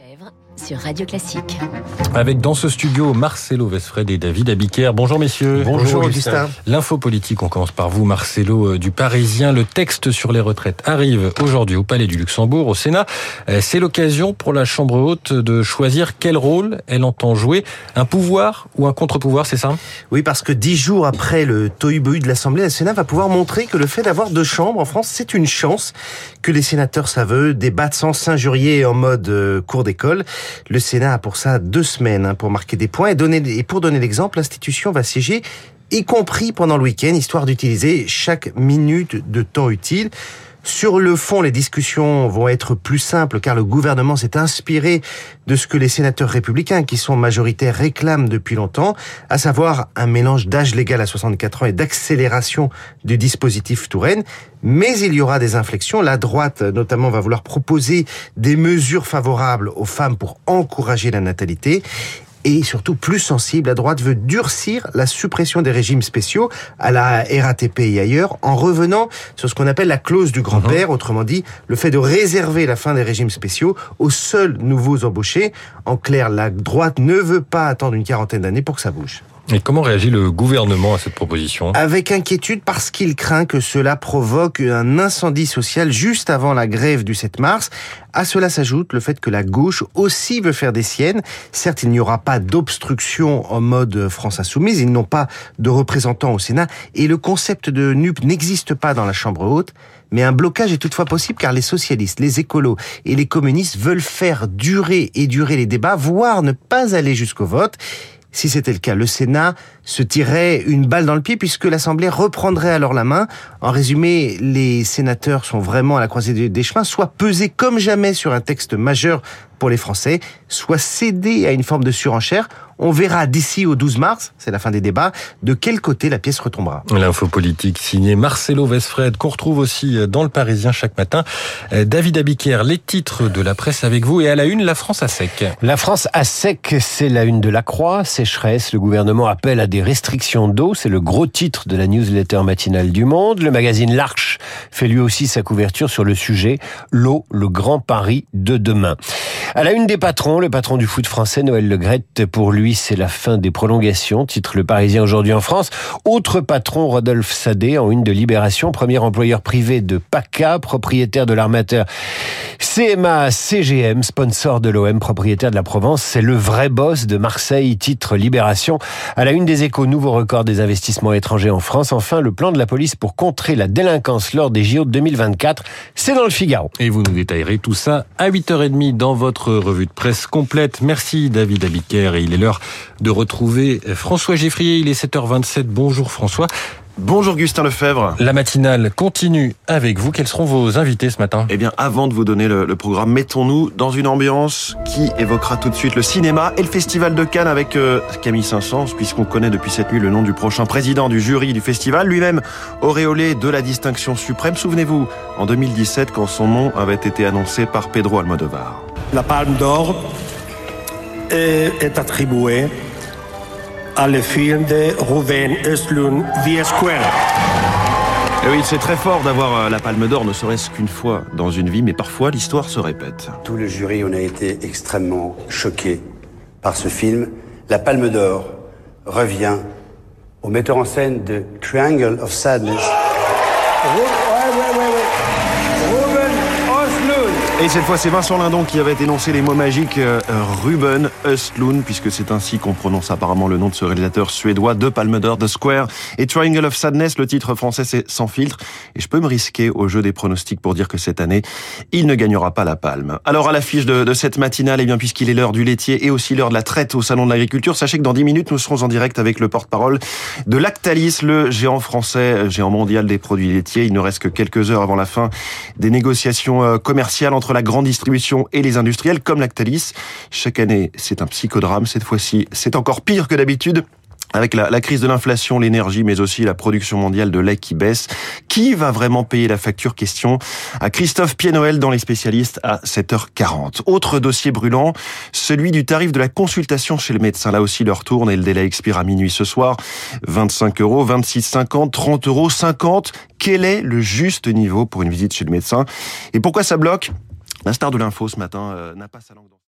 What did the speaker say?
Lefebvre sur Radio Classique. Avec dans ce studio Marcelo Vesfred et David Abiker. Bonjour messieurs. Bonjour, Augustin. L'info politique, on commence par vous Marcelo euh, du Parisien. Le texte sur les retraites arrive aujourd'hui au Palais du Luxembourg, au Sénat. Euh, c'est l'occasion pour la Chambre haute de choisir quel rôle elle entend jouer. Un pouvoir ou un contre-pouvoir, c'est ça? Oui, parce que dix jours après le tohu de l'Assemblée, le Sénat va pouvoir montrer que le fait d'avoir deux chambres en France, c'est une chance, que les sénateurs saveux débattent sans s'injurier en mode euh, cours Le Sénat a pour ça deux semaines hein, pour marquer des points et pour donner l'exemple, l'institution va siéger y compris pendant le week-end, histoire d'utiliser chaque minute de temps utile. Sur le fond, les discussions vont être plus simples car le gouvernement s'est inspiré de ce que les sénateurs républicains, qui sont majoritaires, réclament depuis longtemps, à savoir un mélange d'âge légal à 64 ans et d'accélération du dispositif Touraine. Mais il y aura des inflexions. La droite, notamment, va vouloir proposer des mesures favorables aux femmes pour encourager la natalité et surtout plus sensible, la droite veut durcir la suppression des régimes spéciaux à la RATP et ailleurs en revenant sur ce qu'on appelle la clause du grand-père, mhm. autrement dit le fait de réserver la fin des régimes spéciaux aux seuls nouveaux embauchés. En clair, la droite ne veut pas attendre une quarantaine d'années pour que ça bouge. Et comment réagit le gouvernement à cette proposition Avec inquiétude parce qu'il craint que cela provoque un incendie social juste avant la grève du 7 mars. À cela s'ajoute le fait que la gauche aussi veut faire des siennes. Certes, il n'y aura pas d'obstruction en mode France Insoumise, ils n'ont pas de représentants au Sénat et le concept de NUP n'existe pas dans la Chambre haute. Mais un blocage est toutefois possible car les socialistes, les écolos et les communistes veulent faire durer et durer les débats, voire ne pas aller jusqu'au vote. Si c'était le cas, le Sénat se tirerait une balle dans le pied puisque l'Assemblée reprendrait alors la main. En résumé, les sénateurs sont vraiment à la croisée des chemins, soit pesés comme jamais sur un texte majeur pour les Français, soit cédés à une forme de surenchère. On verra d'ici au 12 mars, c'est la fin des débats, de quel côté la pièce retombera. L'info politique signée Marcelo Vesfred, qu'on retrouve aussi dans le Parisien chaque matin. Euh, David Abiker, les titres de la presse avec vous et à la une, la France à sec. La France à sec, c'est la une de la Croix, sécheresse, le gouvernement appelle à des restrictions d'eau, c'est le gros titre de la newsletter matinale du Monde. Le magazine L'Arche fait lui aussi sa couverture sur le sujet, l'eau, le grand pari de demain. À la une des patrons, le patron du foot français, Noël Legrette, pour lui, c'est la fin des prolongations, titre le Parisien aujourd'hui en France. Autre patron, Rodolphe Sadé, en une de Libération, premier employeur privé de PACA, propriétaire de l'armateur CMA CGM, sponsor de l'OM, propriétaire de la Provence, c'est le vrai boss de Marseille, titre Libération. À la une des échos, nouveau record des investissements étrangers en France. Enfin, le plan de la police pour contrer la délinquance lors des JO de 2024, c'est dans le Figaro. Et vous nous détaillerez tout ça à 8h30 dans votre revue de presse complète. Merci David Abiker et il est l'heure de retrouver François Geffrier. Il est 7h27. Bonjour François. Bonjour Gustin Lefebvre. La matinale continue avec vous. Quels seront vos invités ce matin? Eh bien, avant de vous donner le, le programme, mettons-nous dans une ambiance qui évoquera tout de suite le cinéma et le Festival de Cannes avec euh, Camille Saint-Saëns, puisqu'on connaît depuis cette nuit le nom du prochain président du jury du festival, lui-même auréolé de la distinction suprême. Souvenez-vous, en 2017, quand son nom avait été annoncé par Pedro Almodovar. La Palme d'Or est attribuée à le film de Ruben Östlund, The Square. Et oui, c'est très fort d'avoir euh, la Palme d'Or, ne serait-ce qu'une fois dans une vie, mais parfois l'histoire se répète. Tout le jury, on a été extrêmement choqués par ce film. La Palme d'Or revient au metteur en scène de Triangle of Sadness. Et cette fois, c'est Vincent Lindon qui avait énoncé les mots magiques euh, Ruben Östlund, puisque c'est ainsi qu'on prononce apparemment le nom de ce réalisateur suédois de Palme d'Or, The Square et Triangle of Sadness. Le titre français, c'est Sans filtre. Et je peux me risquer au jeu des pronostics pour dire que cette année, il ne gagnera pas la palme. Alors, à l'affiche de, cette matinale, et eh bien, puisqu'il est l'heure du laitier et aussi l'heure de la traite au Salon de l'Agriculture, sachez que dans 10 minutes, nous serons en direct avec le porte-parole de Lactalis, le géant français, géant mondial des produits laitiers. Il ne reste que quelques heures avant la fin des négociations euh, commerciales entre la grande distribution et les industriels comme Lactalis. Chaque année, c'est un psychodrame. Cette fois-ci, c'est encore pire que d'habitude avec la, crise de l'inflation, l'énergie, mais aussi la production mondiale de lait qui baisse. Qui va vraiment payer la facture? Question à Christophe Pied-Noël dans les spécialistes à 7h40. Autre dossier brûlant, celui du tarif de la consultation chez le médecin. Là aussi, leur tourne et le délai expire à minuit ce soir. 25 euros, 26,50, 30 euros, 50. Quel est le juste niveau pour une visite chez le médecin? Et pourquoi ça bloque? La star de l'info ce matin euh, n'a pas sa langue dans